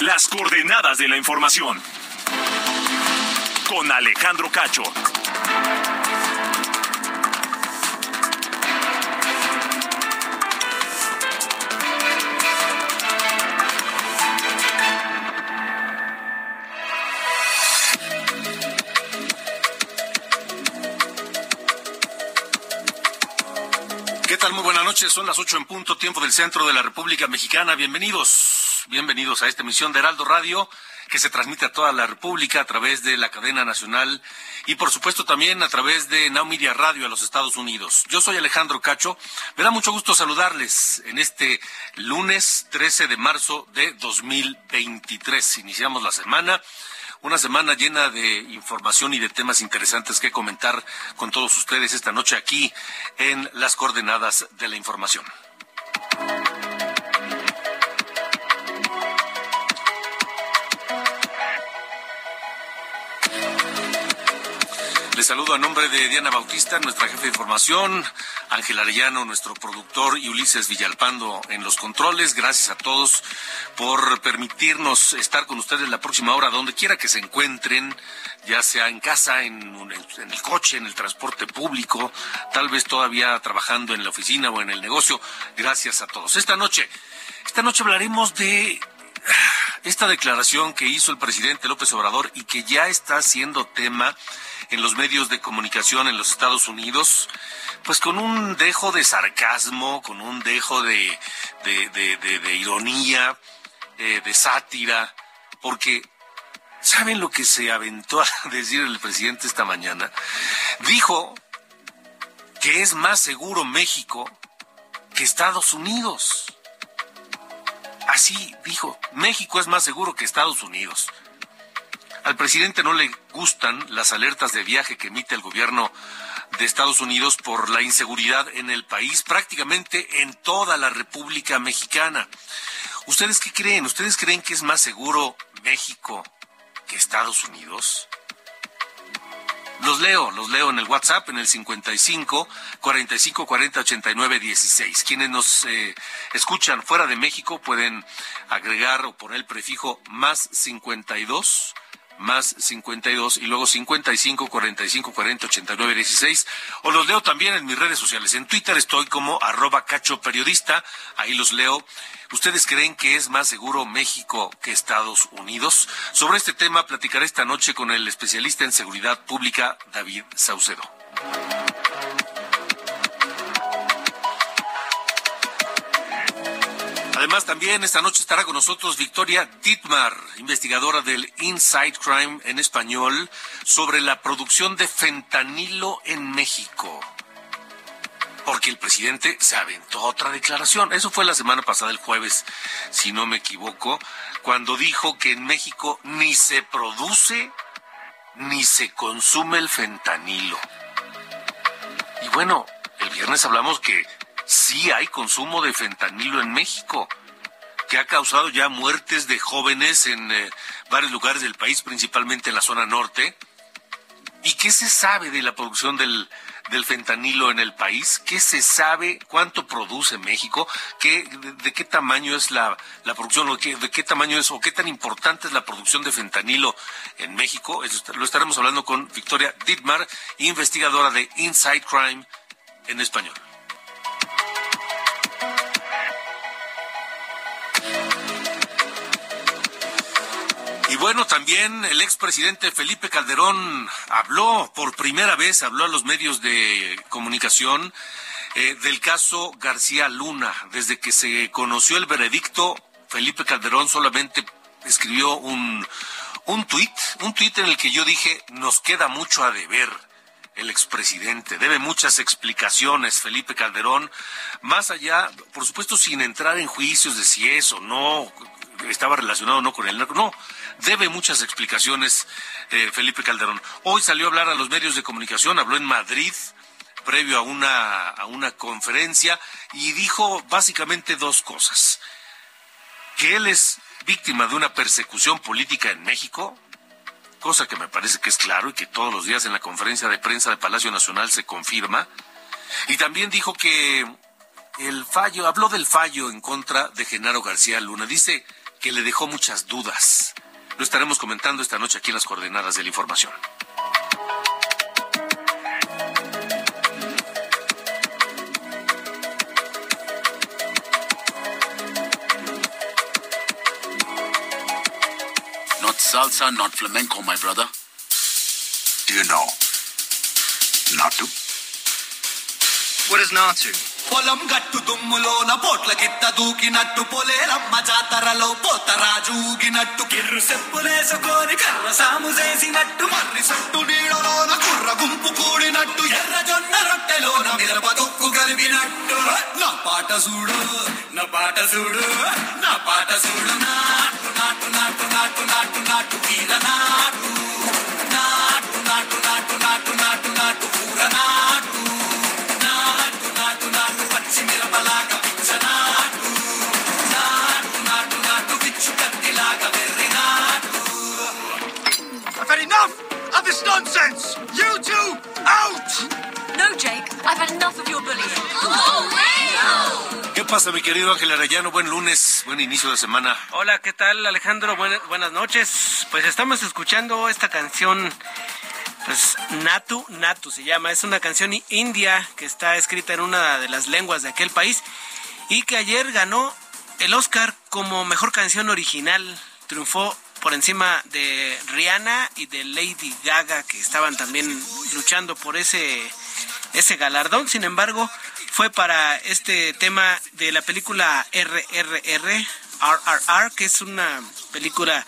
Las coordenadas de la información. Con Alejandro Cacho. ¿Qué tal? Muy buenas noches. Son las ocho en punto, tiempo del centro de la República Mexicana. Bienvenidos, bienvenidos a esta emisión de Heraldo Radio que se transmite a toda la República a través de la cadena nacional y por supuesto también a través de Now Radio a los Estados Unidos. Yo soy Alejandro Cacho. Me da mucho gusto saludarles en este lunes 13 de marzo de 2023. Iniciamos la semana una semana llena de información y de temas interesantes que comentar con todos ustedes esta noche aquí en las coordenadas de la información. Saludo a nombre de Diana Bautista, nuestra jefe de información, Ángel Arellano, nuestro productor, y Ulises Villalpando en los controles. Gracias a todos por permitirnos estar con ustedes la próxima hora, donde quiera que se encuentren, ya sea en casa, en, en el coche, en el transporte público, tal vez todavía trabajando en la oficina o en el negocio. Gracias a todos. Esta noche, esta noche hablaremos de esta declaración que hizo el presidente López Obrador y que ya está siendo tema en los medios de comunicación en los Estados Unidos, pues con un dejo de sarcasmo, con un dejo de, ironía, eh, de sátira, porque ¿saben lo que se aventó a decir el presidente esta mañana? Dijo que es más seguro México que Estados Unidos. Así dijo, México es más seguro que Estados Unidos. Al presidente no le gustan las alertas de viaje que emite el gobierno de Estados Unidos por la inseguridad en el país, prácticamente en toda la República Mexicana. ¿Ustedes qué creen? ¿Ustedes creen que es más seguro México que Estados Unidos? Los leo, los leo en el WhatsApp en el 55 45 40 89 16. Quienes nos eh, escuchan fuera de México pueden agregar o poner el prefijo más 52 más 52 y luego 55 45 40 89 16 o los leo también en mis redes sociales. En Twitter estoy como arroba cacho periodista, ahí los leo. ¿Ustedes creen que es más seguro México que Estados Unidos? Sobre este tema platicaré esta noche con el especialista en seguridad pública David Saucedo. Además, también esta noche estará con nosotros Victoria Dittmar, investigadora del Inside Crime en español, sobre la producción de fentanilo en México. Porque el presidente se aventó otra declaración. Eso fue la semana pasada, el jueves, si no me equivoco, cuando dijo que en México ni se produce ni se consume el fentanilo. Y bueno, el viernes hablamos que sí hay consumo de fentanilo en México, que ha causado ya muertes de jóvenes en eh, varios lugares del país, principalmente en la zona norte. ¿Y qué se sabe de la producción del, fentanilo en el país? ¿Qué se sabe? ¿Cuánto produce México? ¿Qué, de, qué tamaño es la, producción? ¿De qué, ¿De qué tamaño es o qué tan importante es la producción de fentanilo en México? lo estaremos hablando con Victoria Dittmar, investigadora de Inside Crime en español. Bueno, también el expresidente Felipe Calderón habló por primera vez, habló a los medios de comunicación eh, del caso García Luna. Desde que se conoció el veredicto, Felipe Calderón solamente escribió un, un tuit, un tuit en el que yo dije, nos queda mucho a deber el expresidente. Debe muchas explicaciones, Felipe Calderón, más allá, por supuesto, sin entrar en juicios de si es o no estaba relacionado o no con el narco. No, debe muchas explicaciones, eh, Felipe Calderón. Hoy salió a hablar a los medios de comunicación, habló en Madrid previo a una, a una conferencia y dijo básicamente dos cosas. Que él es víctima de una persecución política en México, cosa que me parece que es claro y que todos los días en la conferencia de prensa del Palacio Nacional se confirma. Y también dijo que el fallo, habló del fallo en contra de Genaro García Luna. Dice que le dejó muchas dudas. Lo estaremos comentando esta noche aquí en las coordenadas de la información. Not salsa, not flamenco, my brother. Do you know Natu? What is Natu? పొలం గట్టు దుమ్ములోన పోట్ల గిత్త దూకినట్టు పొలేరమ్మ జాతరలో పోతరాజు ఊగినట్టు కిర్రు చెప్పులేసుకొని కర్ర సాము చేసినట్టు మర్రి చుట్టు నీడలోన కుర్ర గుంపు కూడినట్టు ఎర్ర జొన్న రొట్టెలోన మిరప దొక్కు కలిపినట్టు. నా పాట చూడు నా పాట చూడు నా పాట చూడు. నాటు నాటు నాటు నాటు నాటు నాటు వీర నాటు నాటు. ¿Qué pasa, mi querido Ángel Arellano? Buen lunes, buen inicio de semana. Hola, ¿qué tal Alejandro? Buenas, buenas noches. Pues estamos escuchando esta canción, pues Natu, Natu se llama. Es una canción india que está escrita en una de las lenguas de aquel país y que ayer ganó el Oscar como mejor canción original. Triunfó por encima de Rihanna y de Lady Gaga que estaban también luchando por ese ese galardón. Sin embargo, fue para este tema de la película RRR, RRR, que es una película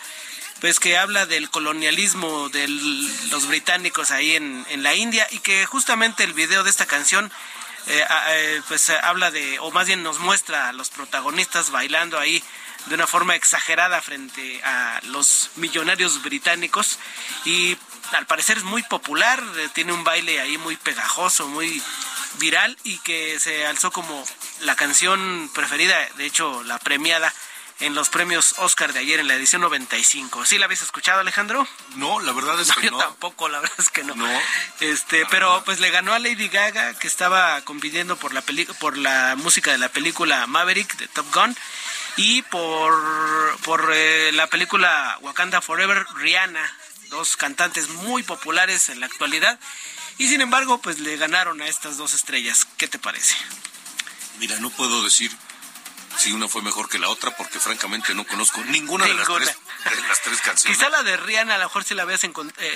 pues que habla del colonialismo de los británicos ahí en, en la India y que justamente el video de esta canción eh, eh, pues habla de, o más bien nos muestra a los protagonistas bailando ahí de una forma exagerada frente a los millonarios británicos. Y al parecer es muy popular, eh, tiene un baile ahí muy pegajoso, muy viral y que se alzó como la canción preferida, de hecho la premiada en los premios Oscar de ayer en la edición 95. ¿Sí la habéis escuchado, Alejandro? No, la verdad es No, que yo no. tampoco, la verdad es que no. No. Este, pero pues le ganó a Lady Gaga que estaba compitiendo por la peli por la música de la película Maverick de Top Gun y por por eh, la película Wakanda Forever Rihanna, dos cantantes muy populares en la actualidad. Y sin embargo, pues le ganaron a estas dos estrellas. ¿Qué te parece? Mira, no puedo decir si una fue mejor que la otra porque francamente no conozco ninguna, de las tres, de las tres canciones. Quizá la de Rihanna, a lo mejor si la habías eh,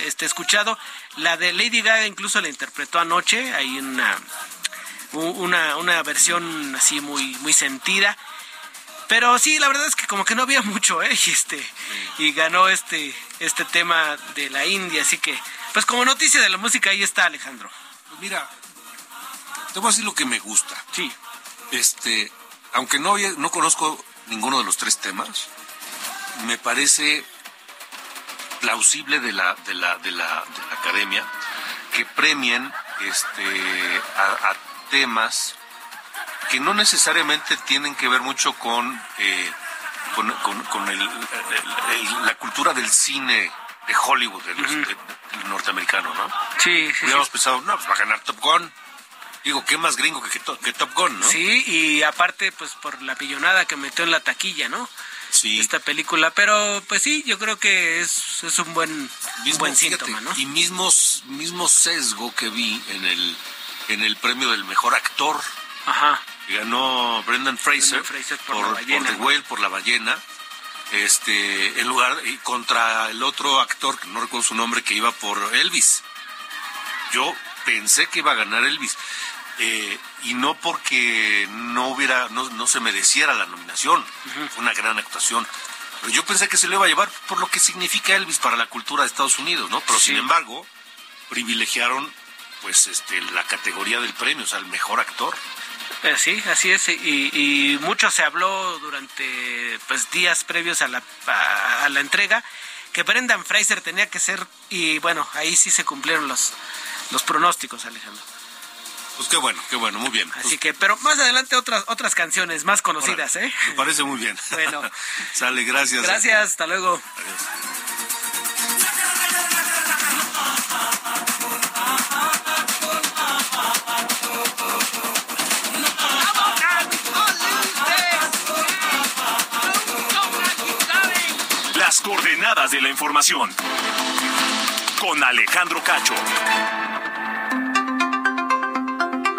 este, escuchado. La de Lady Gaga incluso la interpretó anoche. Hay una, una, una versión así muy, muy sentida. Pero sí, la verdad es que como que no había mucho, ¿eh? Y, este, y ganó este, este tema de la India. Así que, pues como noticia de la música, ahí está Alejandro. Pues mira, te voy a decir lo que me gusta. Sí. Este, aunque no, no conozco ninguno de los tres temas, me parece plausible de la, de la, de la, de la academia que premien este, a, a temas que no necesariamente tienen que ver mucho con, eh, con, con- con el- el- el- la cultura del cine de Hollywood, norteamericano, ¿no? Sí, sí, Hubiéramos pensado, no, pues va a ganar Top Gun. Digo, ¿qué más gringo que, que, To- que Top Gun, no? Sí, y aparte, pues por la pillonada que metió en la taquilla, ¿no? Sí. Esta película. Pero, pues sí, yo creo que es, es un buen, un Mismo, buen fíjate, síntoma, ¿no? Y mismo, mismo sesgo que vi en el, en el premio del mejor actor. Ajá. que ganó Brendan Fraser, Brendan Fraser por La Ballena. The Whale, por la ballena. Este, en lugar, y contra el otro actor, que no recuerdo su nombre, que iba por Elvis. Yo pensé que iba a ganar Elvis. eh, y no porque no hubiera, no, no se mereciera la nominación. Fue una gran actuación. Pero yo pensé que se lo iba a llevar por lo que significa Elvis para la cultura de Estados Unidos, ¿no? Pero Sí. sin embargo, privilegiaron pues este la categoría del premio, o sea, el mejor actor. Eh, sí, así es, y, mucho se habló durante pues días previos a la, a, la entrega que Brendan Fraser tenía que ser, y bueno, ahí sí se cumplieron los, los pronósticos, Alejandro. Pues qué bueno, qué bueno, muy bien. Así pues que, pero más adelante otras otras canciones más conocidas, ¿eh? Me parece muy bien. Bueno. Sale, gracias. Gracias, hasta luego. Adiós. Coordenadas de la información. Con Alejandro Cacho.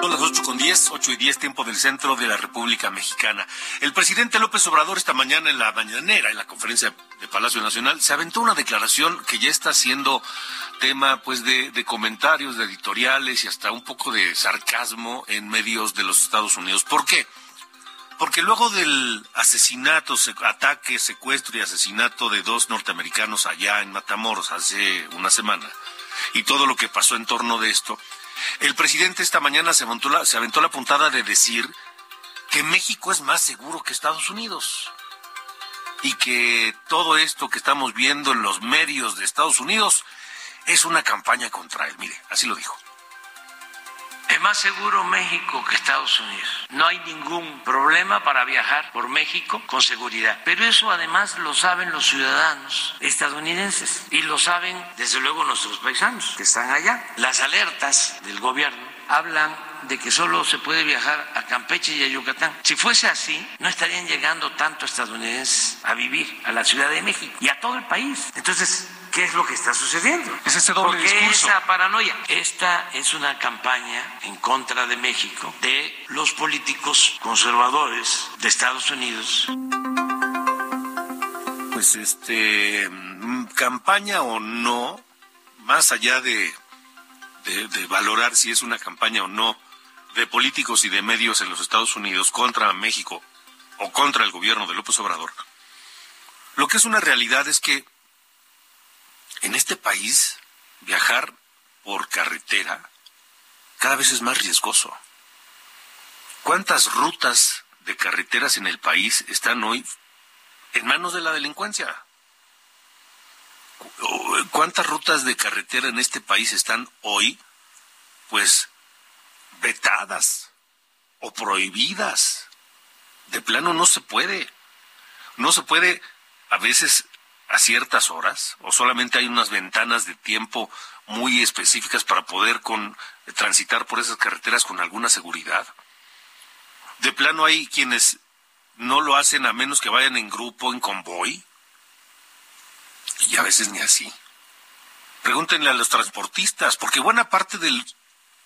Son las ocho con diez, ocho y diez, tiempo del centro de la República Mexicana. El presidente López Obrador esta mañana en la mañanera, en la conferencia de Palacio Nacional, se aventó una declaración que ya está siendo tema pues de, de comentarios, de editoriales y hasta un poco de sarcasmo en medios de los Estados Unidos. ¿Por qué? Porque luego del asesinato, ataque, secuestro y asesinato de dos norteamericanos allá en Matamoros hace una semana, y todo lo que pasó en torno de esto, el presidente esta mañana se, se aventó la puntada de decir que México es más seguro que Estados Unidos y que todo esto que estamos viendo en los medios de Estados Unidos es una campaña contra él. Mire, así lo dijo. Es más seguro México que Estados Unidos. No hay ningún problema para viajar por México con seguridad. Pero eso además lo saben los ciudadanos estadounidenses y lo saben desde luego nuestros paisanos que están allá. Las alertas del gobierno hablan de que solo se puede viajar a Campeche y a Yucatán. Si fuese así, no estarían llegando tanto estadounidenses a vivir a la Ciudad de México y a todo el país. Entonces, ¿Qué es lo que está sucediendo? Es ese doble ¿Por qué esa paranoia? Esta es una campaña en contra de México de los políticos conservadores de Estados Unidos. Pues este, mm, campaña o no, más allá de, de, de valorar si es una campaña o no de políticos y de medios en los Estados Unidos contra México o contra el gobierno de López Obrador, lo que es una realidad es que en este país viajar por carretera cada vez es más riesgoso. ¿Cuántas rutas de carreteras en el país están hoy en manos de la delincuencia? ¿Cuántas rutas de carretera en este país están hoy, pues, vetadas o prohibidas? De plano no se puede. No se puede a veces a ciertas horas o solamente hay unas ventanas de tiempo muy específicas para poder con, transitar por esas carreteras con alguna seguridad? De plano hay quienes no lo hacen a menos que vayan en grupo, en convoy, y a veces ni así. Pregúntenle a los transportistas, porque buena parte del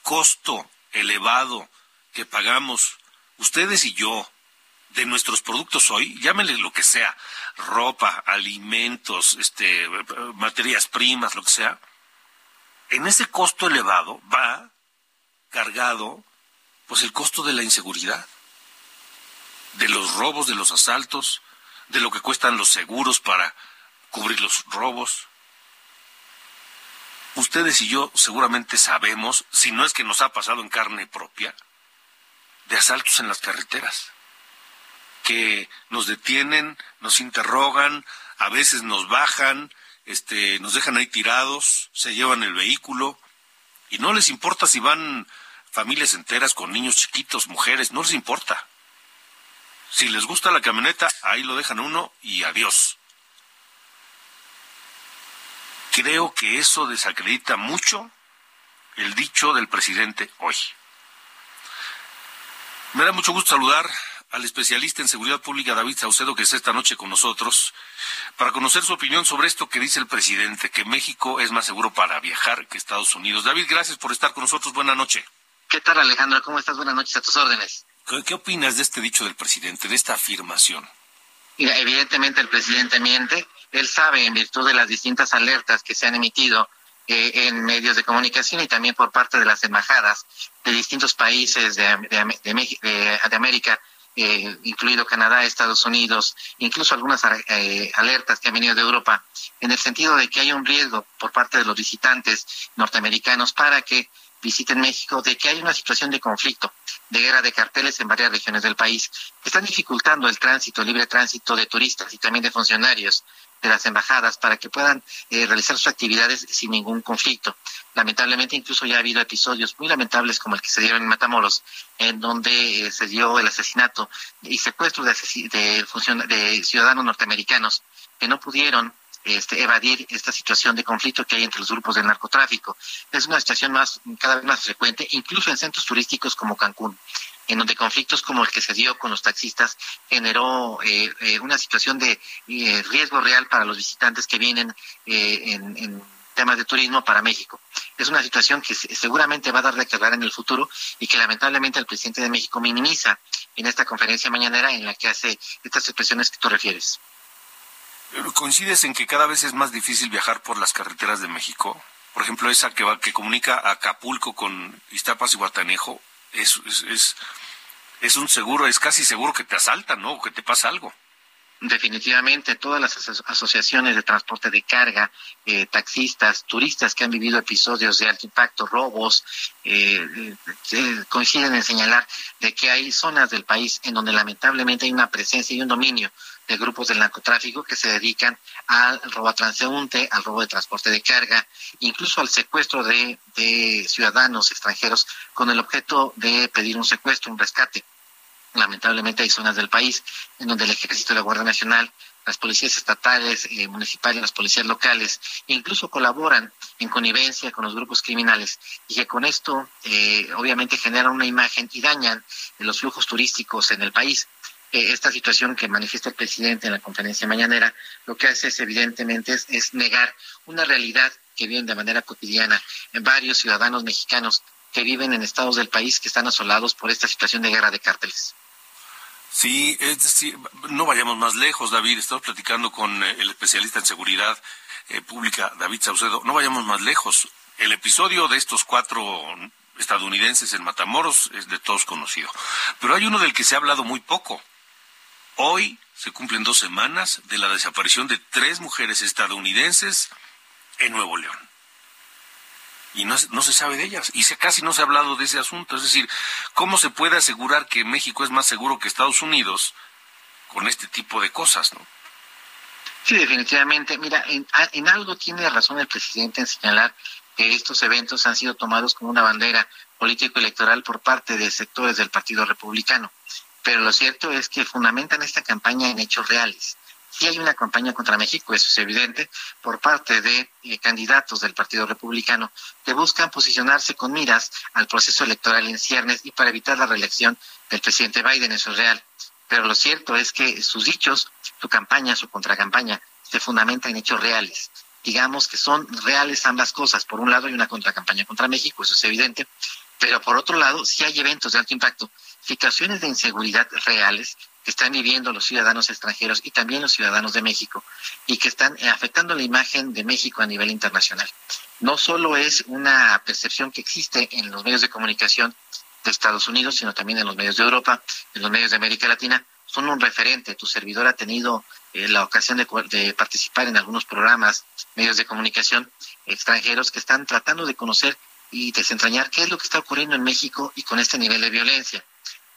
costo elevado que pagamos ustedes y yo de nuestros productos hoy, llámenle lo que sea, ropa, alimentos, este, materias primas, lo que sea, en ese costo elevado va cargado pues el costo de la inseguridad, de los robos, de los asaltos, de lo que cuestan los seguros para cubrir los robos. Ustedes y yo seguramente sabemos, si no es que nos ha pasado en carne propia, de asaltos en las carreteras que nos detienen, nos interrogan, a veces nos bajan, este, nos dejan ahí tirados, se llevan el vehículo y no les importa si van familias enteras con niños chiquitos, mujeres, no les importa. Si les gusta la camioneta, ahí lo dejan uno y adiós. Creo que eso desacredita mucho el dicho del presidente hoy. Me da mucho gusto saludar al especialista en seguridad pública David Saucedo, que está esta noche con nosotros, para conocer su opinión sobre esto que dice el presidente, que México es más seguro para viajar que Estados Unidos. David, gracias por estar con nosotros. Buenas noches. ¿Qué tal, Alejandro? ¿Cómo estás? Buenas noches, a tus órdenes. ¿Qué, opinas de este dicho del presidente, de esta afirmación? evidentemente el presidente miente. Él sabe, en virtud de las distintas alertas que se han emitido eh, en medios de comunicación y también por parte de las embajadas de distintos países de, de América eh, incluido Canadá, Estados Unidos, incluso algunas eh, alertas que han venido de Europa, en el sentido de que hay un riesgo por parte de los visitantes norteamericanos para que visiten México de que hay una situación de conflicto, de guerra de carteles en varias regiones del país, que están dificultando el tránsito, el libre tránsito de turistas y también de funcionarios de las embajadas para que puedan eh, realizar sus actividades sin ningún conflicto. Lamentablemente, incluso ya ha habido episodios muy lamentables como el que se dieron en Matamoros, en donde eh, se dio el asesinato y secuestro de, ciudadanos norteamericanos que no pudieron este, evadir esta situación de conflicto que hay entre los grupos del narcotráfico. Es una situación más cada vez más frecuente, incluso en centros turísticos como Cancún, en donde conflictos como el que se dio con los taxistas generó eh, eh, una situación de eh, riesgo real para los visitantes que vienen en, en, temas de turismo para México. Es una situación que seguramente va a dar de cargar en el futuro y que lamentablemente el presidente de México minimiza en esta conferencia mañanera en la que hace estas expresiones que tú refieres. ¿Coincides en que cada vez es más difícil viajar por las carreteras de México? Por ejemplo, esa que va, que comunica Acapulco con Iztapas y Guatanejo, es, es, es, un seguro, es casi seguro que te asaltan, ¿no? O que te pasa algo. Definitivamente, todas las asociaciones de transporte de carga, eh, taxistas, turistas que han vivido episodios de alto impacto, robos, eh, eh, coinciden en señalar de que hay zonas del país en donde lamentablemente hay una presencia y un dominio de grupos del narcotráfico que se dedican al robo a transeúnte, al robo de transporte de carga, incluso al secuestro de, ciudadanos extranjeros con el objeto de pedir un secuestro, un rescate. Lamentablemente hay zonas del país en donde el ejército y la Guardia Nacional las policías estatales, eh, municipales, las policías locales, incluso colaboran en connivencia con los grupos criminales y que con esto eh, obviamente generan una imagen y dañan los flujos turísticos en el país esta situación que manifiesta el presidente en la conferencia mañanera, lo que hace es evidentemente es, negar una realidad que viven de manera cotidiana en varios ciudadanos mexicanos que viven en estados del país que están asolados por esta situación de guerra de cárteles. Sí, es decir, no vayamos más lejos, David. Estamos platicando con eh, el especialista en seguridad eh, pública, David Saucedo. No vayamos más lejos. El episodio de estos cuatro estadounidenses en Matamoros es de todos conocido. Pero hay uno del que se ha hablado muy poco. Hoy se cumplen dos semanas de la desaparición de tres mujeres estadounidenses en Nuevo León. Y no, se sabe de ellas. Y casi no se ha hablado de ese asunto. Es decir, ¿cómo se puede asegurar que México es más seguro que Estados Unidos con este tipo de cosas? ¿no? Sí, definitivamente. Mira, en, en algo tiene razón el presidente en señalar que estos eventos han sido tomados como una bandera político-electoral por parte de sectores del Partido Republicano pero lo cierto es que fundamentan esta campaña en hechos reales. Si hay una campaña contra México, eso es evidente, por parte de eh, candidatos del Partido Republicano que buscan posicionarse con miras al proceso electoral en ciernes y para evitar la reelección del presidente Biden, eso es real. Pero lo cierto es que sus dichos, su campaña, su contracampaña, se fundamentan en hechos reales. Digamos que son reales ambas cosas. Por un lado hay una contracampaña contra México, eso es evidente, pero por otro lado, si hay eventos de alto impacto, situaciones de inseguridad reales que están viviendo los ciudadanos extranjeros y también los ciudadanos de México y que están eh, afectando la imagen de México a nivel internacional. No solo es una percepción que existe en los medios de comunicación de Estados Unidos, sino también en los medios de Europa, en los medios de América Latina, son un referente. Tu servidor ha tenido eh, la ocasión de, de, participar en algunos programas, medios de comunicación extranjeros que están tratando de conocer y desentrañar qué es lo que está ocurriendo en México y con este nivel de violencia.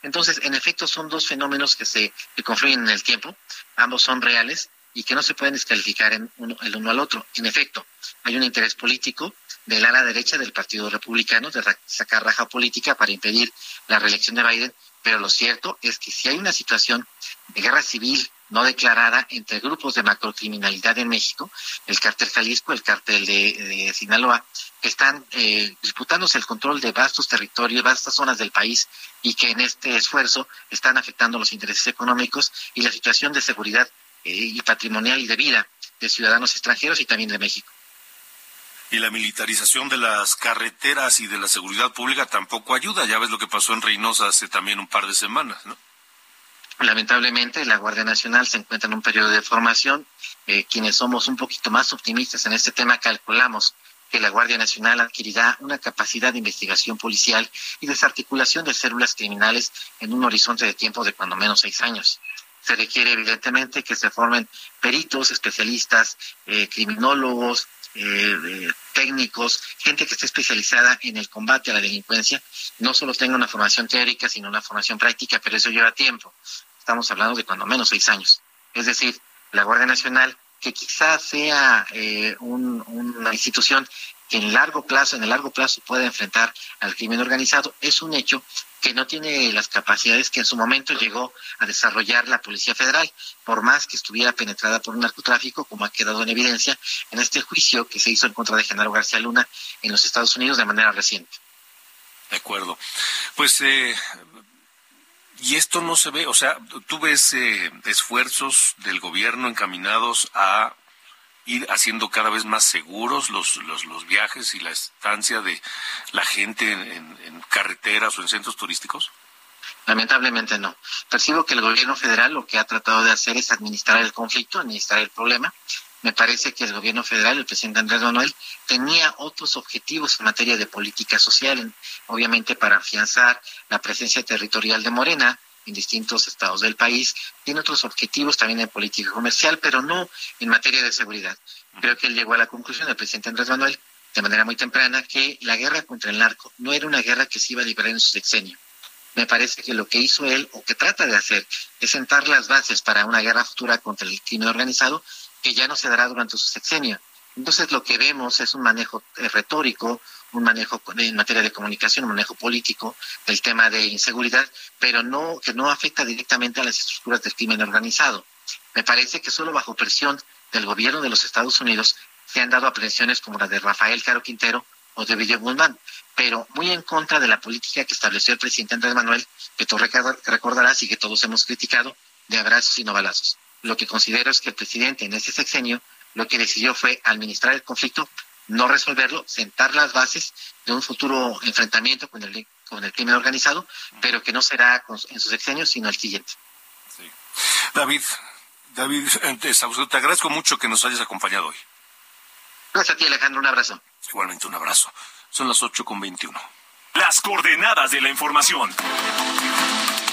Entonces, en efecto, son dos fenómenos que se confluyen en el tiempo, ambos son reales y que no se pueden descalificar en uno, el uno al otro. En efecto, hay un interés político del ala derecha del Partido Republicano de sacar raja política para impedir la reelección de Biden, pero lo cierto es que si hay una situación de guerra civil no declarada entre grupos de macrocriminalidad en México, el cártel Jalisco, el cártel de, Sinaloa, que están eh, disputándose el control de vastos territorios, vastas zonas del país y que en este esfuerzo están afectando los intereses económicos y la situación de seguridad eh, y patrimonial y de vida de ciudadanos extranjeros y también de México. Y la militarización de las carreteras y de la seguridad pública tampoco ayuda. Ya ves lo que pasó en Reynosa hace también un par de semanas, ¿no? Lamentablemente, la Guardia Nacional se encuentra en un periodo de formación. Eh, quienes somos un poquito más optimistas en este tema calculamos que la Guardia Nacional adquirirá una capacidad de investigación policial y desarticulación de células criminales en un horizonte de tiempo de cuando menos seis años. Se requiere evidentemente que se formen peritos, especialistas, eh, criminólogos, eh, técnicos, gente que esté especializada en el combate a la delincuencia, no solo tenga una formación teórica, sino una formación práctica, pero eso lleva tiempo. Estamos hablando de cuando menos seis años. Es decir, la Guardia Nacional, que quizás sea eh, una institución que en largo plazo, en el largo plazo pueda enfrentar al crimen organizado, es un hecho que no tiene las capacidades que en su momento llegó a desarrollar la Policía Federal, por más que estuviera penetrada por un narcotráfico, como ha quedado en evidencia en este juicio que se hizo en contra de Genaro García Luna en los Estados Unidos de manera reciente. De acuerdo. Pues, eh, y esto no se ve, o sea, tú ves eh, esfuerzos del gobierno encaminados a ir haciendo cada vez más seguros los, los, los viajes y la estancia de la gente en, carreteras o en centros turísticos? Lamentablemente no. Percibo que el gobierno federal lo que ha tratado de hacer es administrar el conflicto, administrar el problema. Me parece que el gobierno federal, el presidente Andrés Manuel, tenía otros objetivos en materia de política social, obviamente para afianzar la presencia territorial de Morena, en distintos estados del país, tiene otros objetivos también en política comercial, pero no en materia de seguridad. Creo que él llegó a la conclusión, el presidente Andrés Manuel, de manera muy temprana, que la guerra contra el narco no era una guerra que se iba a liberar en su sexenio. Me parece que lo que hizo él, o que trata de hacer, es sentar las bases para una guerra futura contra el crimen organizado que ya no se dará durante su sexenio. Entonces lo que vemos es un manejo eh, retórico, un manejo en materia de comunicación, un manejo político del tema de inseguridad, pero no que no afecta directamente a las estructuras del crimen organizado. Me parece que solo bajo presión del gobierno de los Estados Unidos se han dado aprehensiones como la de Rafael Caro Quintero o de Villa Guzmán, pero muy en contra de la política que estableció el presidente Andrés Manuel, que tú recordarás y que todos hemos criticado, de abrazos y no balazos. Lo que considero es que el presidente en ese sexenio lo que decidió fue administrar el conflicto no resolverlo, sentar las bases de un futuro enfrentamiento con el, con el crimen organizado, pero que no será en sus sexenios, sino el siguiente. David, David, te agradezco mucho que nos hayas acompañado hoy. Gracias a ti, Alejandro. Un abrazo. Igualmente, un abrazo. Son las 8 con 21. Las coordenadas de la información.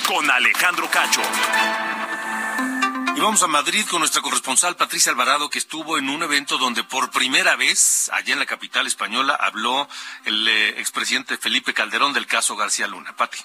Con Alejandro Cacho. Y vamos a Madrid con nuestra corresponsal Patricia Alvarado, que estuvo en un evento donde por primera vez, allá en la capital española, habló el eh, expresidente Felipe Calderón del caso García Luna. Pati.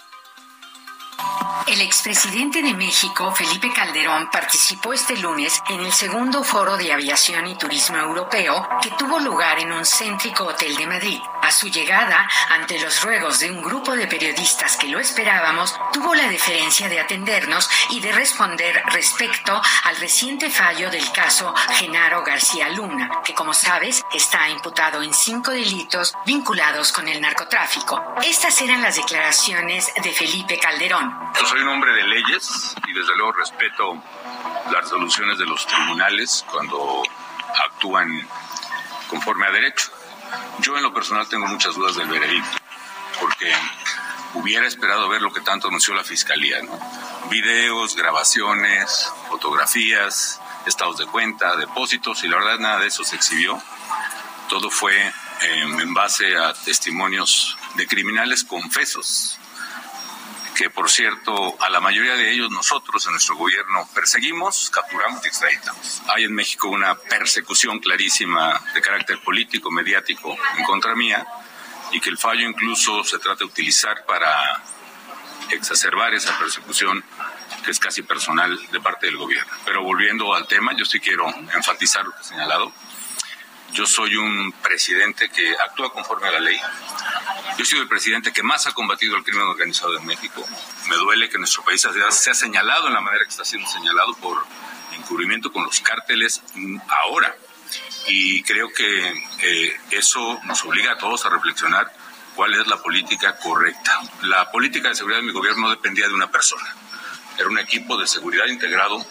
El expresidente de México, Felipe Calderón, participó este lunes en el segundo foro de aviación y turismo europeo que tuvo lugar en un céntrico hotel de Madrid. A su llegada, ante los ruegos de un grupo de periodistas que lo esperábamos, tuvo la deferencia de atendernos y de responder respecto al reciente fallo del caso Genaro García Luna, que como sabes está imputado en cinco delitos vinculados con el narcotráfico. Estas eran las declaraciones de Felipe Calderón. Yo soy un hombre de leyes y desde luego respeto las resoluciones de los tribunales cuando actúan conforme a derecho. Yo en lo personal tengo muchas dudas del veredicto, porque hubiera esperado ver lo que tanto anunció la fiscalía, ¿no? Videos, grabaciones, fotografías, estados de cuenta, depósitos, y la verdad nada de eso se exhibió. Todo fue eh, en base a testimonios de criminales confesos que por cierto a la mayoría de ellos nosotros en nuestro gobierno perseguimos, capturamos y extraditamos. Hay en México una persecución clarísima de carácter político, mediático en contra mía y que el fallo incluso se trata de utilizar para exacerbar esa persecución que es casi personal de parte del gobierno. Pero volviendo al tema, yo sí quiero enfatizar lo que he señalado. Yo soy un presidente que actúa conforme a la ley, yo he sido el presidente que más ha combatido el crimen organizado en México. Me duele que nuestro país sea señalado en la manera que está siendo señalado por encubrimiento con los cárteles ahora. Y creo que eh, eso nos obliga a todos a reflexionar cuál es la política correcta. La política de seguridad de mi gobierno no dependía de una persona. Era un equipo de seguridad integrado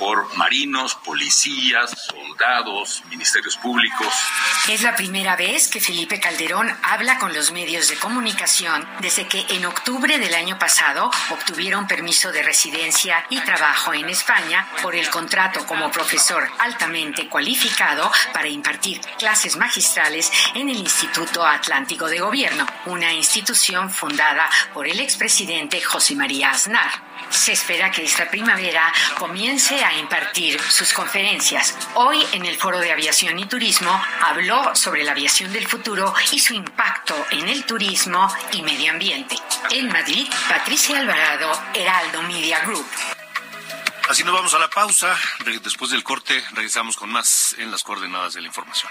por marinos, policías, soldados, ministerios públicos. Es la primera vez que Felipe Calderón habla con los medios de comunicación desde que en octubre del año pasado obtuvieron permiso de residencia y trabajo en España por el contrato como profesor altamente cualificado para impartir clases magistrales en el Instituto Atlántico de Gobierno, una institución fundada por el expresidente José María Aznar. Se espera que esta primavera comience a impartir sus conferencias. Hoy en el Foro de Aviación y Turismo habló sobre la aviación del futuro y su impacto en el turismo y medio ambiente. En Madrid, Patricia Alvarado, Heraldo Media Group. Así nos vamos a la pausa. Después del corte regresamos con más en las coordenadas de la información.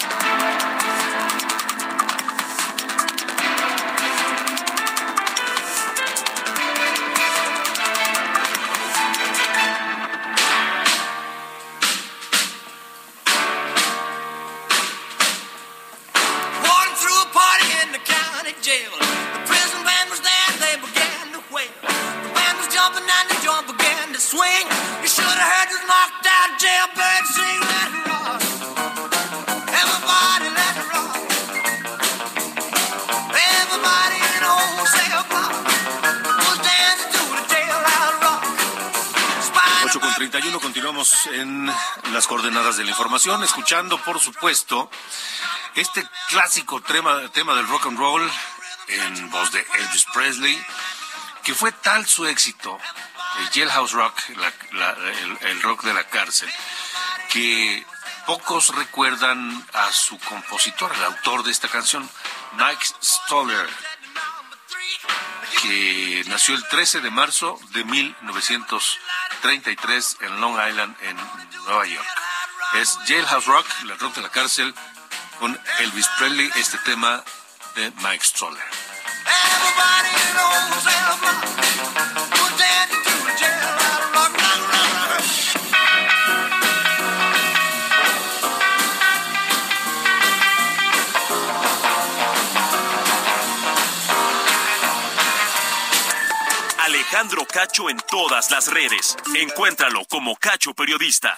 Información, escuchando, por supuesto, este clásico tema, del rock and roll en voz de Elvis Presley, que fue tal su éxito, el Jailhouse Rock, el, rock de la cárcel, que pocos recuerdan a su compositor, el autor de esta canción, Mike Stoller, que nació el 13 de marzo de 1900. 33 en Long Island, en Nueva York. Es Jailhouse Rock, la rock de la cárcel, con Elvis Presley, este tema de Mike Stroller. Alejandro Cacho en todas las redes. Encuéntralo como Cacho Periodista.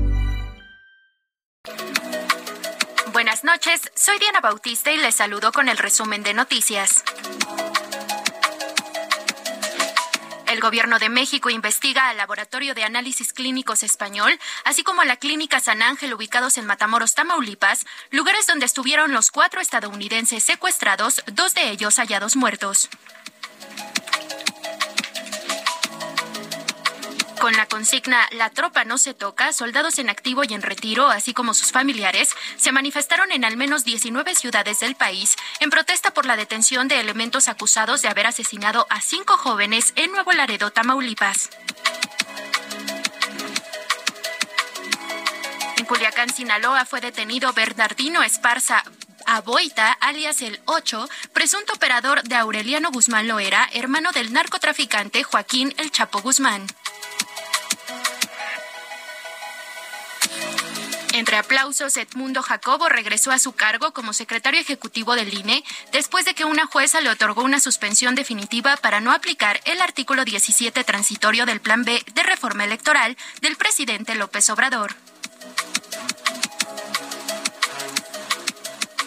Buenas noches, soy Diana Bautista y les saludo con el resumen de noticias. El gobierno de México investiga al Laboratorio de Análisis Clínicos Español, así como a la Clínica San Ángel ubicados en Matamoros, Tamaulipas, lugares donde estuvieron los cuatro estadounidenses secuestrados, dos de ellos hallados muertos. Con la consigna La tropa no se toca, soldados en activo y en retiro, así como sus familiares, se manifestaron en al menos 19 ciudades del país en protesta por la detención de elementos acusados de haber asesinado a cinco jóvenes en Nuevo Laredo, Tamaulipas. En Culiacán, Sinaloa, fue detenido Bernardino Esparza Aboita, alias el 8, presunto operador de Aureliano Guzmán Loera, hermano del narcotraficante Joaquín El Chapo Guzmán. Entre aplausos, Edmundo Jacobo regresó a su cargo como secretario ejecutivo del INE después de que una jueza le otorgó una suspensión definitiva para no aplicar el artículo 17 transitorio del Plan B de reforma electoral del presidente López Obrador.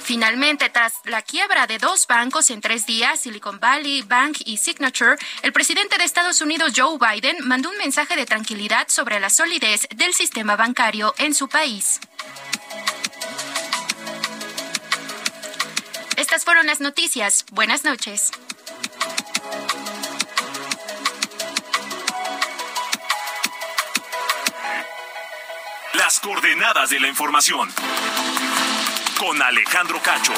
Finalmente, tras la quiebra de dos bancos en tres días, Silicon Valley Bank y Signature, el presidente de Estados Unidos, Joe Biden, mandó un mensaje de tranquilidad sobre la solidez del sistema bancario en su país. Estas fueron las noticias. Buenas noches. Las coordenadas de la información con Alejandro Cacho.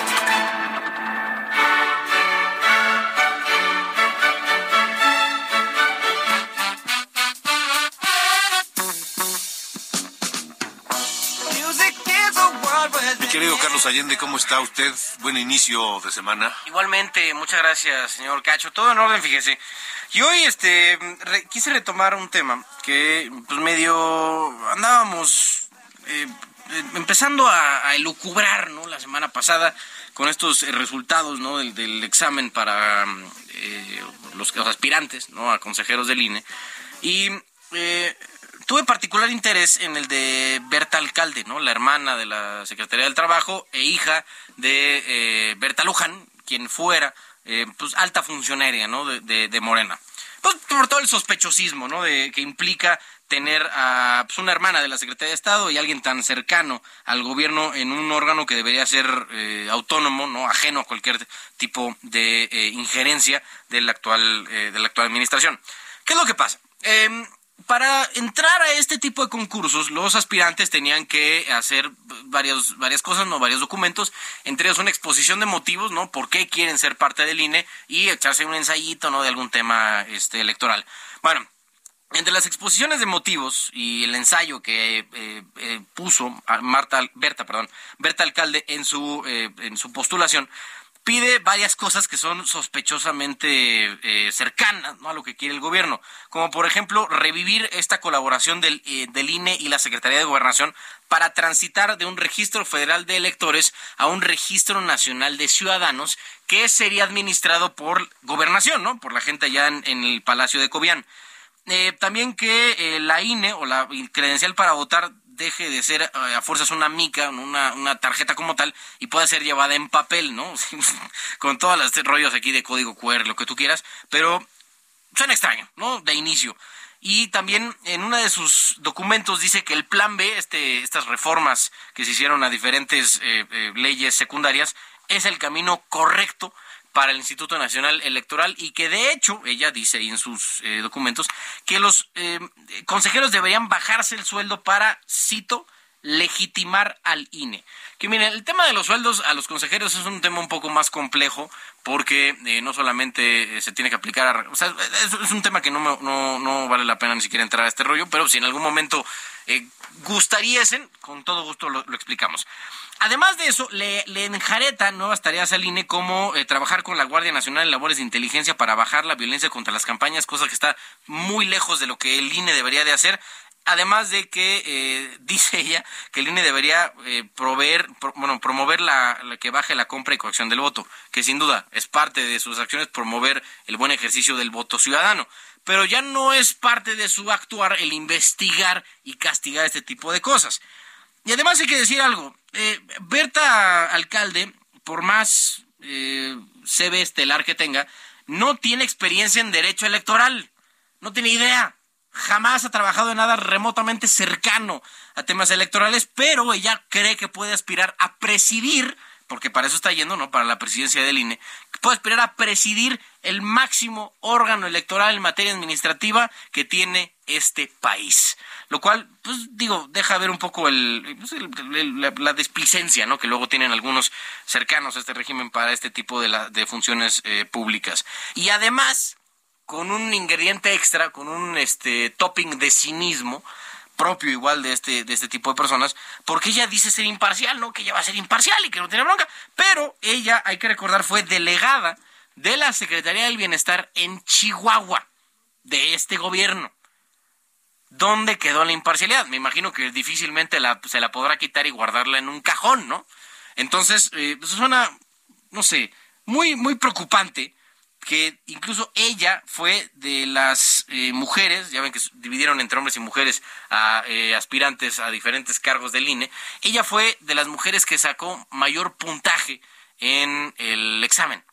Mi querido Carlos Allende, ¿cómo está usted? Buen inicio de semana. Igualmente, muchas gracias, señor Cacho. Todo en orden, fíjese. Y hoy este quise retomar un tema que pues medio andábamos eh, eh, empezando a, elucubrar, ¿no? La semana pasada con estos resultados, ¿no? Del, examen para eh, los, aspirantes, ¿no? A consejeros del INE. Y tuve particular interés en el de Berta Alcalde, ¿no? La hermana de la Secretaría del Trabajo e hija de eh, Berta Luján, quien fuera eh, pues alta funcionaria, ¿no? De, de, Morena. Pues por todo el sospechosismo, ¿no? De que implica tener a pues, una hermana de la Secretaría de Estado y alguien tan cercano al gobierno en un órgano que debería ser eh, autónomo, no ajeno a cualquier tipo de injerencia de la actual de la actual administración. ¿Qué es lo que pasa? Em, para entrar a este tipo de concursos, los aspirantes tenían que hacer varios, varias cosas, no varios documentos, entre ellos una exposición de motivos, ¿no? ¿Por qué quieren ser parte del INE? Y echarse un ensayito, ¿no? De algún tema este, electoral. Bueno, entre las exposiciones de motivos y el ensayo que eh, eh, puso Marta, Berta, perdón, Berta Alcalde en su, eh, en su postulación, pide varias cosas que son sospechosamente eh, cercanas a lo que quiere el gobierno, como por ejemplo revivir esta colaboración del, eh, del INE y la Secretaría de Gobernación para transitar de un registro federal de electores a un registro nacional de ciudadanos que sería administrado por gobernación, ¿no? Por la gente allá en, el Palacio de Cobián. Eh, también que la INE o la credencial para votar deje de ser eh, a fuerzas una mica, una, una tarjeta como tal, y pueda ser llevada en papel, ¿no? Con todos los rollos aquí de código QR, lo que tú quieras, pero suena extraño, ¿no? De inicio. Y también en uno de sus documentos dice que el plan B, este, estas reformas que se hicieron a diferentes eh, eh, leyes secundarias, es el camino correcto para el Instituto Nacional Electoral y que de hecho, ella dice ahí en sus eh, documentos, que los eh, consejeros deberían bajarse el sueldo para, cito, legitimar al INE. Que miren, el tema de los sueldos a los consejeros es un tema un poco más complejo porque eh, no solamente se tiene que aplicar, o sea, es, un tema que no, no, no, vale la pena ni siquiera entrar a este rollo, pero si en algún momento gustariesen, con todo gusto lo explicamos. Además de eso, le, le enjareta nuevas tareas al INE como eh, trabajar con la Guardia Nacional en labores de inteligencia para bajar la violencia contra las campañas, cosa que está muy lejos de lo que el INE debería de hacer. Además de que eh, dice ella que el INE debería eh, proveer, bueno, promover la, que baje la compra y coacción del voto, que sin duda es parte de sus acciones promover el buen ejercicio del voto ciudadano. Pero ya no es parte de su actuar el investigar y castigar este tipo de cosas. Y además hay que decir algo. Eh, Berta Alcalde, por más eh, CB estelar que tenga, no tiene experiencia en derecho electoral. No tiene idea. Jamás ha trabajado en nada remotamente cercano a temas electorales, pero ella cree que puede aspirar a presidir porque para eso está yendo, ¿no? Para la presidencia del INE, puede aspirar a presidir el máximo órgano electoral en materia administrativa que tiene este país. Lo cual, pues digo, deja ver un poco el, pues, la, desplicencia, ¿no? Que luego tienen algunos cercanos a este régimen para este tipo de, la, de funciones eh, públicas. Y además, con un ingrediente extra, con un este topping de cinismo, propio igual de este, de este tipo de personas, porque ella dice ser imparcial, ¿no? Que ella va a ser imparcial y que no tiene bronca. Pero ella, hay que recordar, fue delegada de la Secretaría del Bienestar en Chihuahua, de este gobierno. ¿Dónde quedó la imparcialidad? Me imagino que difícilmente la, se la podrá quitar y guardarla en un cajón, ¿no? Entonces, eh, pues suena, no sé, muy, muy preocupante que incluso ella fue de las eh, mujeres, ya ven que dividieron entre hombres y mujeres eh, aspirantes a diferentes cargos del INE, ella fue de las mujeres que sacó mayor puntaje en el examen.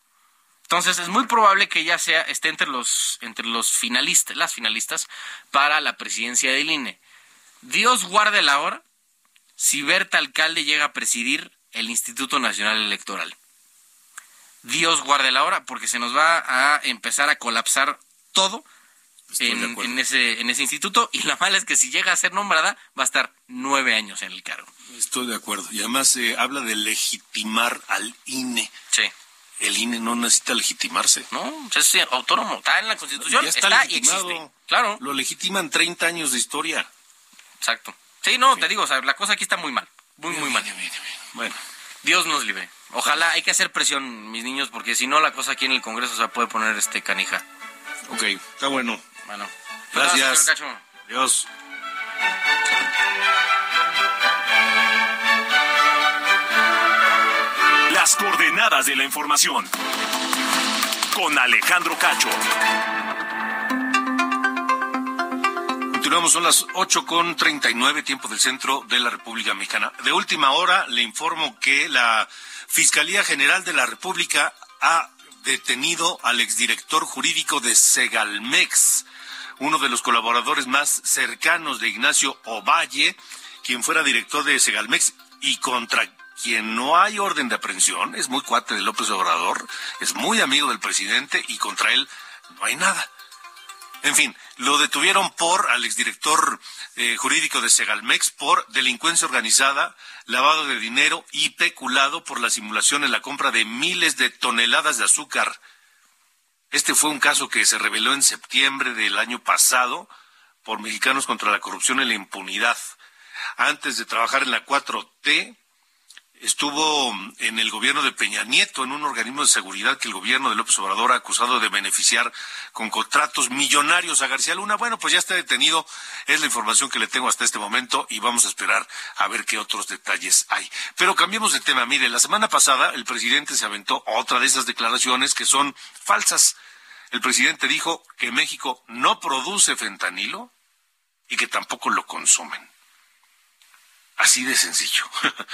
Entonces es muy probable que ella sea, esté entre los, entre los finalistas, las finalistas para la presidencia del INE. Dios guarde la hora si Berta Alcalde llega a presidir el Instituto Nacional Electoral. Dios guarde la hora, porque se nos va a empezar a colapsar todo en, ese, en ese instituto. Y la mala es que si llega a ser nombrada, va a estar nueve años en el cargo. Estoy de acuerdo. Y además se habla de legitimar al INE. Sí. El INE no necesita legitimarse. No, es autónomo, está en la Constitución, Ya está, está, y legitimado. existe. Claro. Lo legitiman 30 años de historia. Exacto. Sí, no, te digo, o sea, la cosa aquí está muy mal, muy, muy mal. Bueno. Dios nos libre. Ojalá, hay que hacer presión, mis niños, porque si no la cosa aquí en el Congreso se puede poner este canija. Ok, está bueno. Bueno. Gracias. Cacho. Adiós. Las coordenadas de la información. Con Alejandro Cacho. Continuamos, son las 8 con 39, tiempo del centro de la República Mexicana. De última hora, le informo que la Fiscalía General de la República ha detenido al exdirector jurídico de Segalmex, uno de los colaboradores más cercanos de Ignacio Ovalle, quien fuera director de Segalmex y contra quien no hay orden de aprehensión, es muy cuate de López Obrador, es muy amigo del presidente y contra él no hay nada. En fin, lo detuvieron por al exdirector eh, jurídico de Segalmex por delincuencia organizada, lavado de dinero y peculado por la simulación en la compra de miles de toneladas de azúcar. Este fue un caso que se reveló en septiembre del año pasado por Mexicanos contra la Corrupción y la Impunidad. Antes de trabajar en la 4T, estuvo en el gobierno de Peña Nieto, en un organismo de seguridad que el gobierno de López Obrador ha acusado de beneficiar con contratos millonarios a García Luna. Bueno, pues ya está detenido, es la información que le tengo hasta este momento y vamos a esperar a ver qué otros detalles hay. Pero cambiemos de tema. Mire, la semana pasada el presidente se aventó otra de esas declaraciones que son falsas. El presidente dijo que México no produce fentanilo y que tampoco lo consumen. Así de sencillo.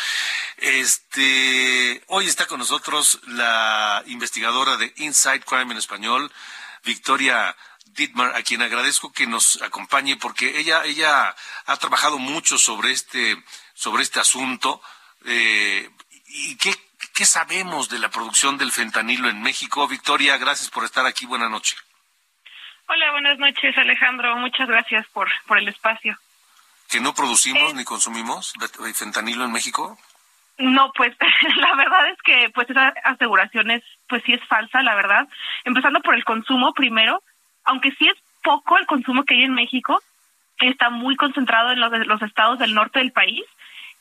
Este, hoy está con nosotros la investigadora de Inside Crime en español, Victoria Dittmar, a quien agradezco que nos acompañe porque ella ella ha trabajado mucho sobre este sobre este asunto. Eh, ¿Y qué, qué sabemos de la producción del fentanilo en México? Victoria, gracias por estar aquí. Buenas noches. Hola, buenas noches, Alejandro. Muchas gracias por, por el espacio. ¿Que no producimos ni consumimos fentanilo en México? No, pues la verdad es que pues esa aseguración es, pues sí es falsa, la verdad. Empezando por el consumo primero, aunque sí es poco el consumo que hay en México, está muy concentrado en los, los estados del norte del país.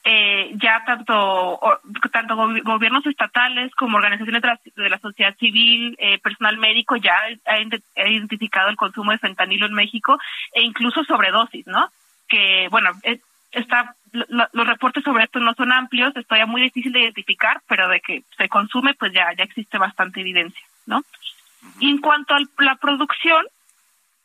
Eh, ya tanto o- tanto gobi- gobiernos estatales como organizaciones de la, de la sociedad civil, eh, personal médico ya ha, ha identificado el consumo de fentanilo en México e incluso sobredosis, ¿no? Que bueno, es- está lo- lo- los reportes sobre esto no son amplios, es todavía muy difícil de identificar, pero de que se consume, pues ya ya existe bastante evidencia, ¿no? Y en cuanto a la producción,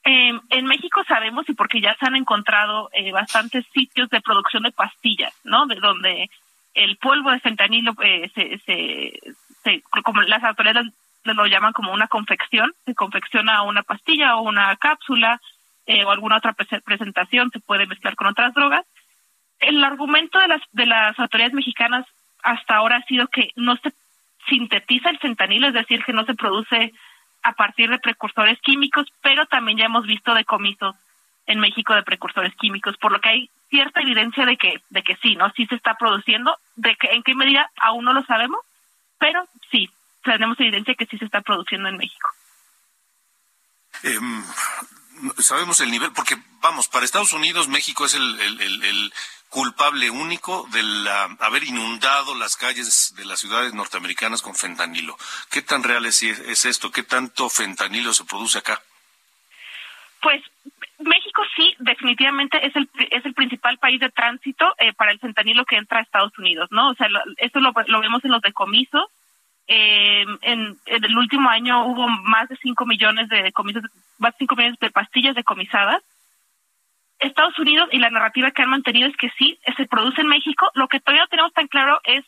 eh, en México sabemos y porque ya se han encontrado eh, bastantes sitios de producción de pastillas, ¿no? De donde el polvo de fentanilo eh, se, se, se- como las autoridades lo llaman como una confección, se confecciona una pastilla o una cápsula eh, o alguna otra prese- presentación, se puede mezclar con otras drogas. El argumento de las de las autoridades mexicanas hasta ahora ha sido que no se sintetiza el fentanilo, es decir, que no se produce a partir de precursores químicos, pero también ya hemos visto decomisos en México de precursores químicos, por lo que hay cierta evidencia de que de que sí, ¿no? Sí se está produciendo, de que en qué medida aún no lo sabemos, pero sí, tenemos evidencia que sí se está produciendo en México. Em, sabemos el nivel, porque vamos, para Estados Unidos México es el, culpable único de la- haber inundado las calles de las ciudades norteamericanas con fentanilo. ¿Qué tan real es, es esto? ¿Qué tanto fentanilo se produce acá? Pues México sí, definitivamente es el es el principal país de tránsito eh, para el fentanilo que entra a Estados Unidos, ¿no? O sea, lo- esto lo, lo vemos en los decomisos. Eh, en, el último año hubo más de 5 millones de más de 5 millones de pastillas decomisadas. Estados Unidos y la narrativa que han mantenido es que sí, se produce en México. Lo que todavía no tenemos tan claro es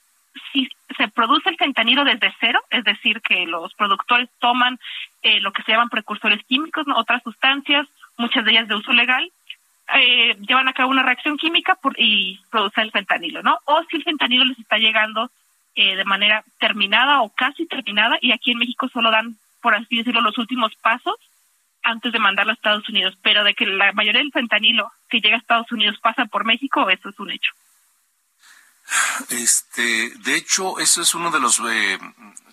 si se produce el fentanilo desde cero, es decir, que los productores toman eh, lo que se llaman precursores químicos, otras sustancias, muchas de ellas de uso legal, eh, llevan a cabo una reacción química y producen el fentanilo, ¿no? O si el fentanilo les está llegando eh, de manera terminada o casi terminada y aquí en México solo dan, por así decirlo, los últimos pasos antes de mandarlo a Estados Unidos, pero de que la mayoría del fentanilo que llega a Estados Unidos pasa por México, eso es un hecho. Este, de hecho, eso es uno de los eh,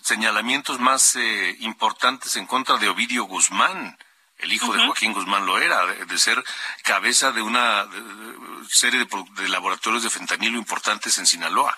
señalamientos más eh, importantes en contra de Ovidio Guzmán. El hijo de Joaquín Guzmán lo era, de, ser cabeza de una serie de, laboratorios de fentanilo importantes en Sinaloa.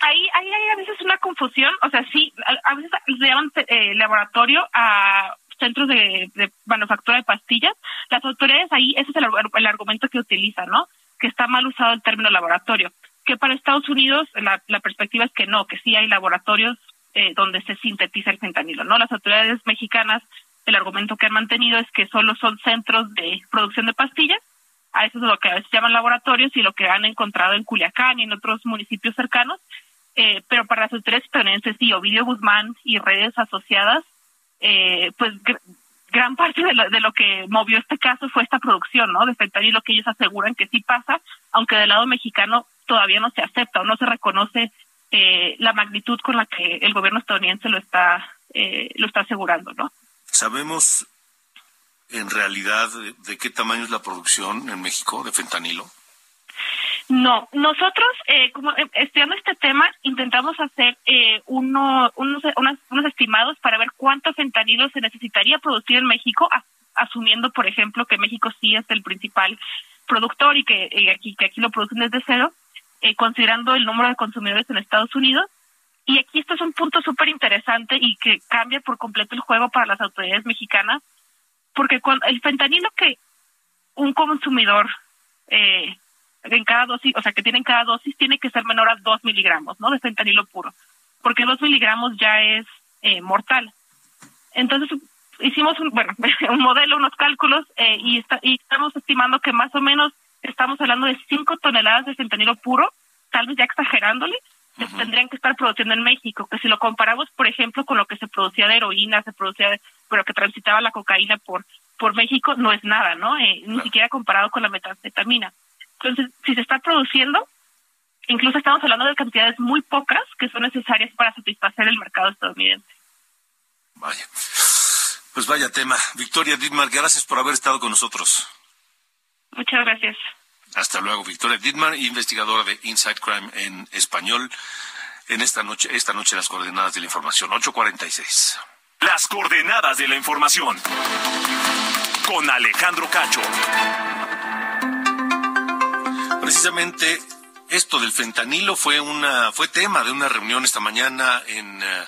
Sí, ahí, hay a veces una confusión, o sea, sí, a, veces le llaman eh, laboratorio a centros de, manufactura de pastillas. Las autoridades ahí, ese es el, argumento que utilizan, ¿no? Que está mal usado el término laboratorio que para Estados Unidos la, perspectiva es que no, que sí hay laboratorios eh, donde se sintetiza el fentanilo, ¿no? Las autoridades mexicanas, el argumento que han mantenido es que solo son centros de producción de pastillas, a eso es lo que a veces llaman laboratorios y lo que han encontrado en Culiacán y en otros municipios cercanos, eh, pero para las autoridades estadounidenses sí, Ovidio Guzmán y redes asociadas, eh, pues gran parte de lo, lo que movió este caso fue esta producción, ¿no? De fentanilo que ellos aseguran que sí pasa, aunque del lado mexicano todavía no se acepta o no se reconoce eh, la magnitud con la que el gobierno estadounidense lo está eh, lo está asegurando, ¿no? Sabemos en realidad de, qué tamaño es la producción en México de fentanilo. No, nosotros, eh, como estudiando este tema, intentamos hacer uno, unos, unos estimados para ver cuánto fentanilo se necesitaría producir en México, asumiendo, por ejemplo, que México sí es el principal productor y que, aquí, que lo producen desde cero. Eh, considerando el número de consumidores en Estados Unidos. Y aquí esto es un punto súper interesante y que cambia por completo el juego para las autoridades mexicanas, porque cuando el fentanilo que un consumidor eh, en cada dosis, o sea, que tiene en cada dosis, tiene que ser menor a 2 miligramos, ¿no? De fentanilo puro, porque 2 miligramos ya es eh, mortal. Entonces, hicimos un, bueno, un modelo, unos cálculos, y, está, y estamos estimando que más o menos estamos hablando de 5 toneladas de fentanilo puro, tal vez ya exagerándole, que tendrían que estar produciendo en México, que si lo comparamos, por ejemplo, con lo que se producía de heroína, se producía, de, pero que transitaba la cocaína por por México, no es nada, ¿no? Eh, ni siquiera comparado con la metanfetamina. Entonces, si se está produciendo, incluso estamos hablando de cantidades muy pocas que son necesarias para satisfacer el mercado estadounidense. Vaya. Pues vaya tema. Victoria Dittmar, gracias por haber estado con nosotros. Muchas gracias. Hasta luego, Victoria Dittmar, investigadora de Inside Crime en español. En esta noche, esta noche las coordenadas de la información, 846. Las coordenadas de la información. Con Alejandro Cacho. Precisamente esto del fentanilo fue una fue tema de una reunión esta mañana en eh,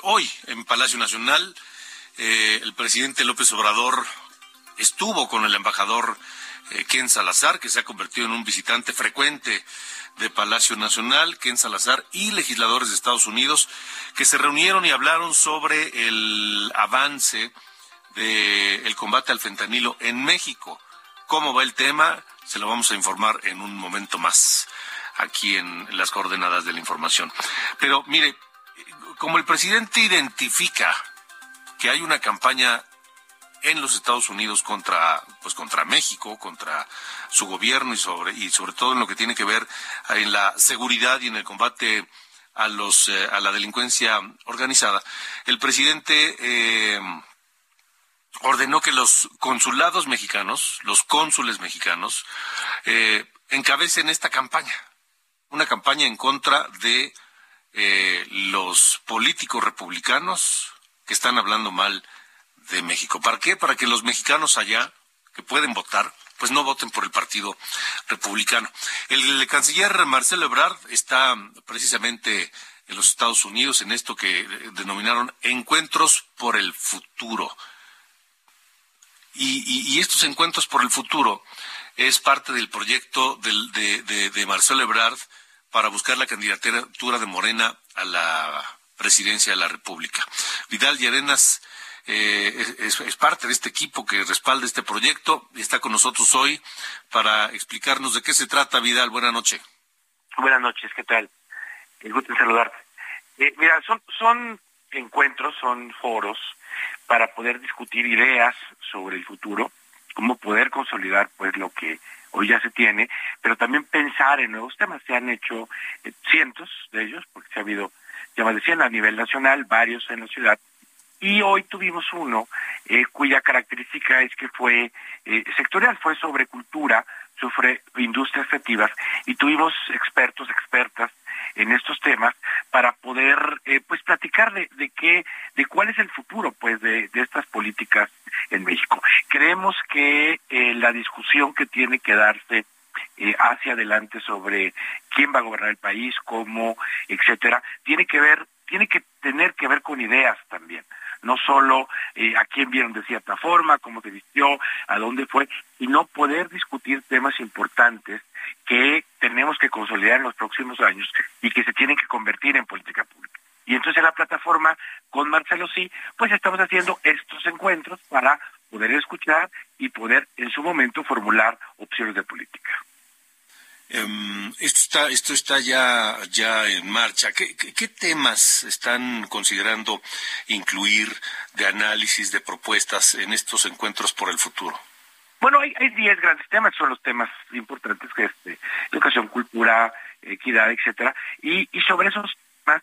hoy en Palacio Nacional. Eh, el presidente López Obrador estuvo con el embajador eh, Ken Salazar, que se ha convertido en un visitante frecuente de Palacio Nacional, Ken Salazar y legisladores de Estados Unidos, que se reunieron y hablaron sobre el avance del combate al fentanilo en México. ¿Cómo va el tema? Se lo vamos a informar en un momento más aquí en las coordenadas de la información. Pero mire, como el presidente identifica que hay una campaña en los Estados Unidos contra pues contra México, contra su gobierno y sobre y sobre todo en lo que tiene que ver en la seguridad y en el combate a los eh, a la delincuencia organizada. El presidente eh, ordenó que los consulados mexicanos, los cónsules mexicanos, eh, encabecen esta campaña, una campaña en contra de los políticos republicanos que están hablando mal de México. ¿Para qué? Para que los mexicanos allá que pueden votar, pues no voten por el Partido Republicano. El, canciller Marcelo Ebrard está precisamente en los Estados Unidos en esto que denominaron encuentros por el futuro. Y, estos encuentros por el futuro es parte del proyecto de, de Marcelo Ebrard para buscar la candidatura de Morena a la presidencia de la República. Vidal y Arenas eh, es, parte de este equipo que respalda este proyecto y está con nosotros hoy para explicarnos de qué se trata. Vidal, buena noche. Buenas noches, ¿qué tal? El gusto en saludarte. Eh, mira, son, son encuentros, son foros para poder discutir ideas sobre el futuro, cómo poder consolidar pues lo que hoy ya se tiene, pero también pensar en nuevos temas. Se han hecho eh, cientos de ellos, porque se ha habido, ya más de 100 a nivel nacional, varios en la ciudad, y hoy tuvimos uno eh, cuya característica es que fue eh, sectorial, fue sobre cultura, sobre industrias creativas y tuvimos expertos, expertas en estos temas para poder eh, pues platicar de, qué de cuál es el futuro pues de, de estas políticas en México. Creemos que la discusión que tiene que darse hacia adelante sobre quién va a gobernar el país cómo etcétera tiene que ver tiene que tener que ver con ideas también no solo eh, a quién vieron de cierta forma, cómo se vistió, a dónde fue, sino poder discutir temas importantes que tenemos que consolidar en los próximos años y que se tienen que convertir en política pública. Y entonces en la plataforma con Marcelo Sí, pues estamos haciendo estos encuentros para poder escuchar y poder en su momento formular opciones de política. Um, esto está, esto está ya, ya en marcha. ¿Qué, ¿Qué, temas están considerando incluir de análisis, de propuestas en estos encuentros por el futuro? Bueno, hay, hay diez grandes temas, son los temas importantes que este, educación, cultura, equidad, etcétera, y, y sobre esos temas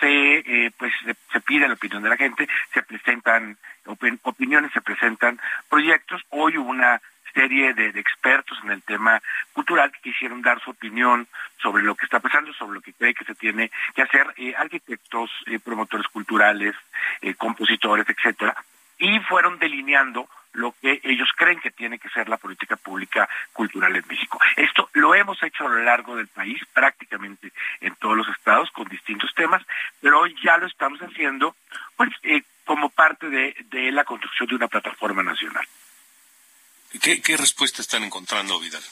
se, eh, pues, se, se, pide la opinión de la gente, se presentan opin opiniones, se presentan proyectos. Hoy hubo una serie de, expertos en el tema cultural que quisieron dar su opinión sobre lo que está pasando, sobre lo que cree que se tiene que hacer, eh, arquitectos, eh, promotores culturales, eh, compositores, etcétera, y fueron delineando lo que ellos creen que tiene que ser la política pública cultural en México. Esto lo hemos hecho a lo largo del país, prácticamente en todos los estados, con distintos temas, pero hoy ya lo estamos haciendo pues como parte de la construcción de una plataforma nacional. ¿Qué, respuesta están encontrando, Vidal?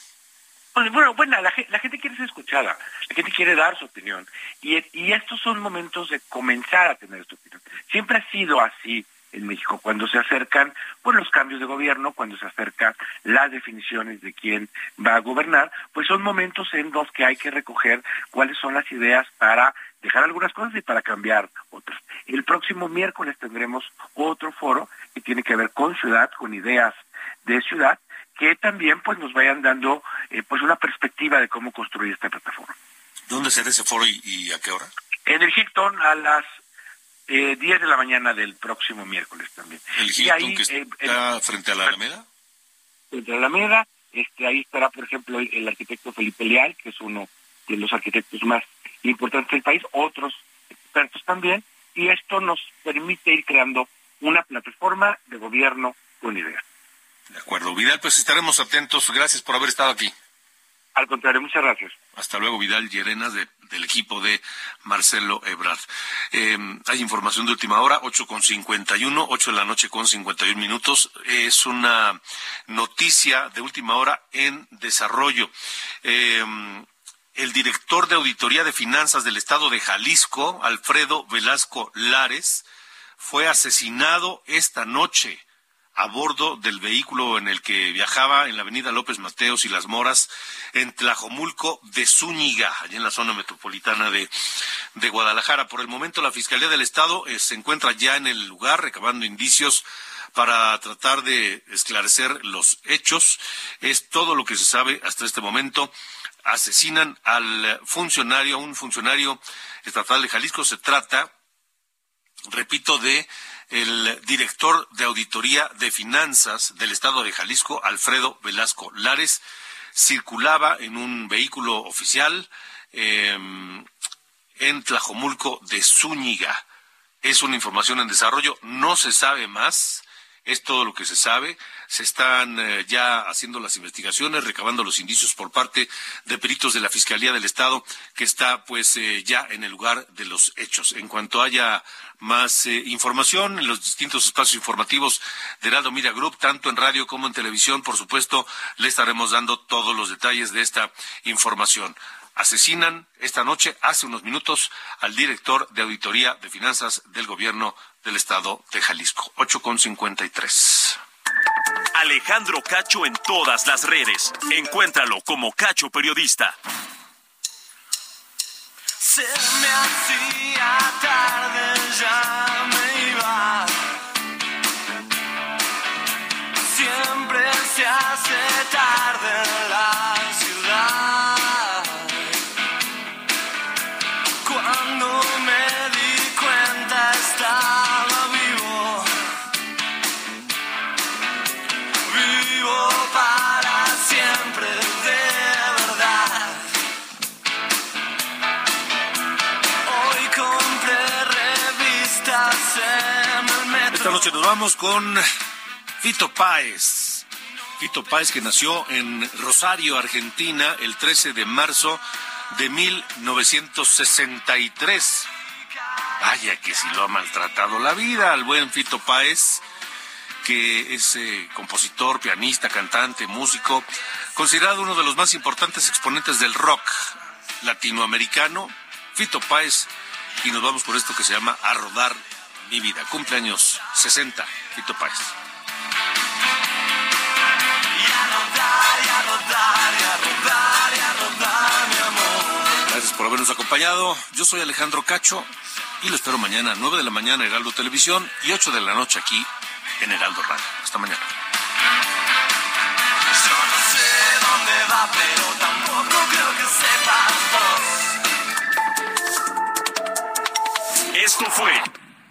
Bueno, bueno la, la, gente quiere ser escuchada, la gente quiere dar su opinión, y, estos son momentos de comenzar a tener esta opinión. Siempre ha sido así en México, cuando se acercan pues, los cambios de gobierno, cuando se acercan las definiciones de quién va a gobernar, pues son momentos en los que hay que recoger cuáles son las ideas para dejar algunas cosas y para cambiar otras. El próximo miércoles tendremos otro foro que tiene que ver con ciudad, con ideas de ciudad, que también pues nos vayan dando eh, pues una perspectiva de cómo construir esta plataforma. ¿Dónde será ese foro y, y a qué hora? En el Hilton a las eh, 10 de la mañana del próximo miércoles también. ¿El Hilton y ahí, que está eh, frente a la Alameda? Frente a la Alameda, este, ahí estará, por ejemplo, el, el, arquitecto Felipe Leal, que es uno de los arquitectos más importantes del país, otros expertos también, y esto nos permite ir creando una plataforma de gobierno con ideas. De acuerdo. Vidal, pues estaremos atentos. Gracias por haber estado aquí. Al contrario, muchas gracias. Hasta luego, Vidal Llerenas, de, del equipo de Marcelo Ebrard. Eh, hay información de última hora, 8 con 51, 8 de la noche con 51 minutos. Es una noticia de última hora en desarrollo. Eh, el director de Auditoría de Finanzas del Estado de Jalisco, Alfredo Velasco Lares, fue asesinado esta noche a bordo del vehículo en el que viajaba en la avenida López Mateos y Las Moras, en Tlajomulco de Zúñiga, allá en la zona metropolitana de, Guadalajara. Por el momento, la Fiscalía del Estado eh, se encuentra ya en el lugar, recabando indicios para tratar de esclarecer los hechos. Es todo lo que se sabe hasta este momento. Asesinan al funcionario, un funcionario estatal de Jalisco. Se trata, repito, de el director de Auditoría de Finanzas del Estado de Jalisco, Alfredo Velasco Lares, circulaba en un vehículo oficial eh, en Tlajomulco de Zúñiga. Es una información en desarrollo, no se sabe más, es todo lo que se sabe. Se están eh, ya haciendo las investigaciones, recabando los indicios por parte de peritos de la Fiscalía del Estado, que está pues eh, ya en el lugar de los hechos. En cuanto haya más eh, información en los distintos espacios informativos de Heraldo Media Group, tanto en radio como en televisión, por supuesto, le estaremos dando todos los detalles de esta información asesinan esta noche, hace unos minutos, al director de Auditoría de Finanzas del Gobierno del Estado de Jalisco. 8.53. Alejandro Cacho en todas las redes. Encuéntralo como Cacho Periodista. Se me hacía nos vamos con Fito Páez. Fito Páez que nació en Rosario, Argentina, el 13 de marzo de 1963. Vaya que si lo ha maltratado la vida al buen Fito Páez, que es eh, compositor, pianista, cantante, músico, considerado uno de los más importantes exponentes del rock latinoamericano, Fito Páez, y nos vamos por esto que se llama A Rodar Mi Vida. Cumpleaños 60, Fito Páez. Gracias por habernos acompañado. Yo soy Alejandro Cacho y lo espero mañana a 9 de la mañana en Heraldo Televisión y 8 de la noche aquí en Heraldo Radio. Hasta mañana. Yo no sé dónde va, pero tampoco creo que sepas vos. Esto fue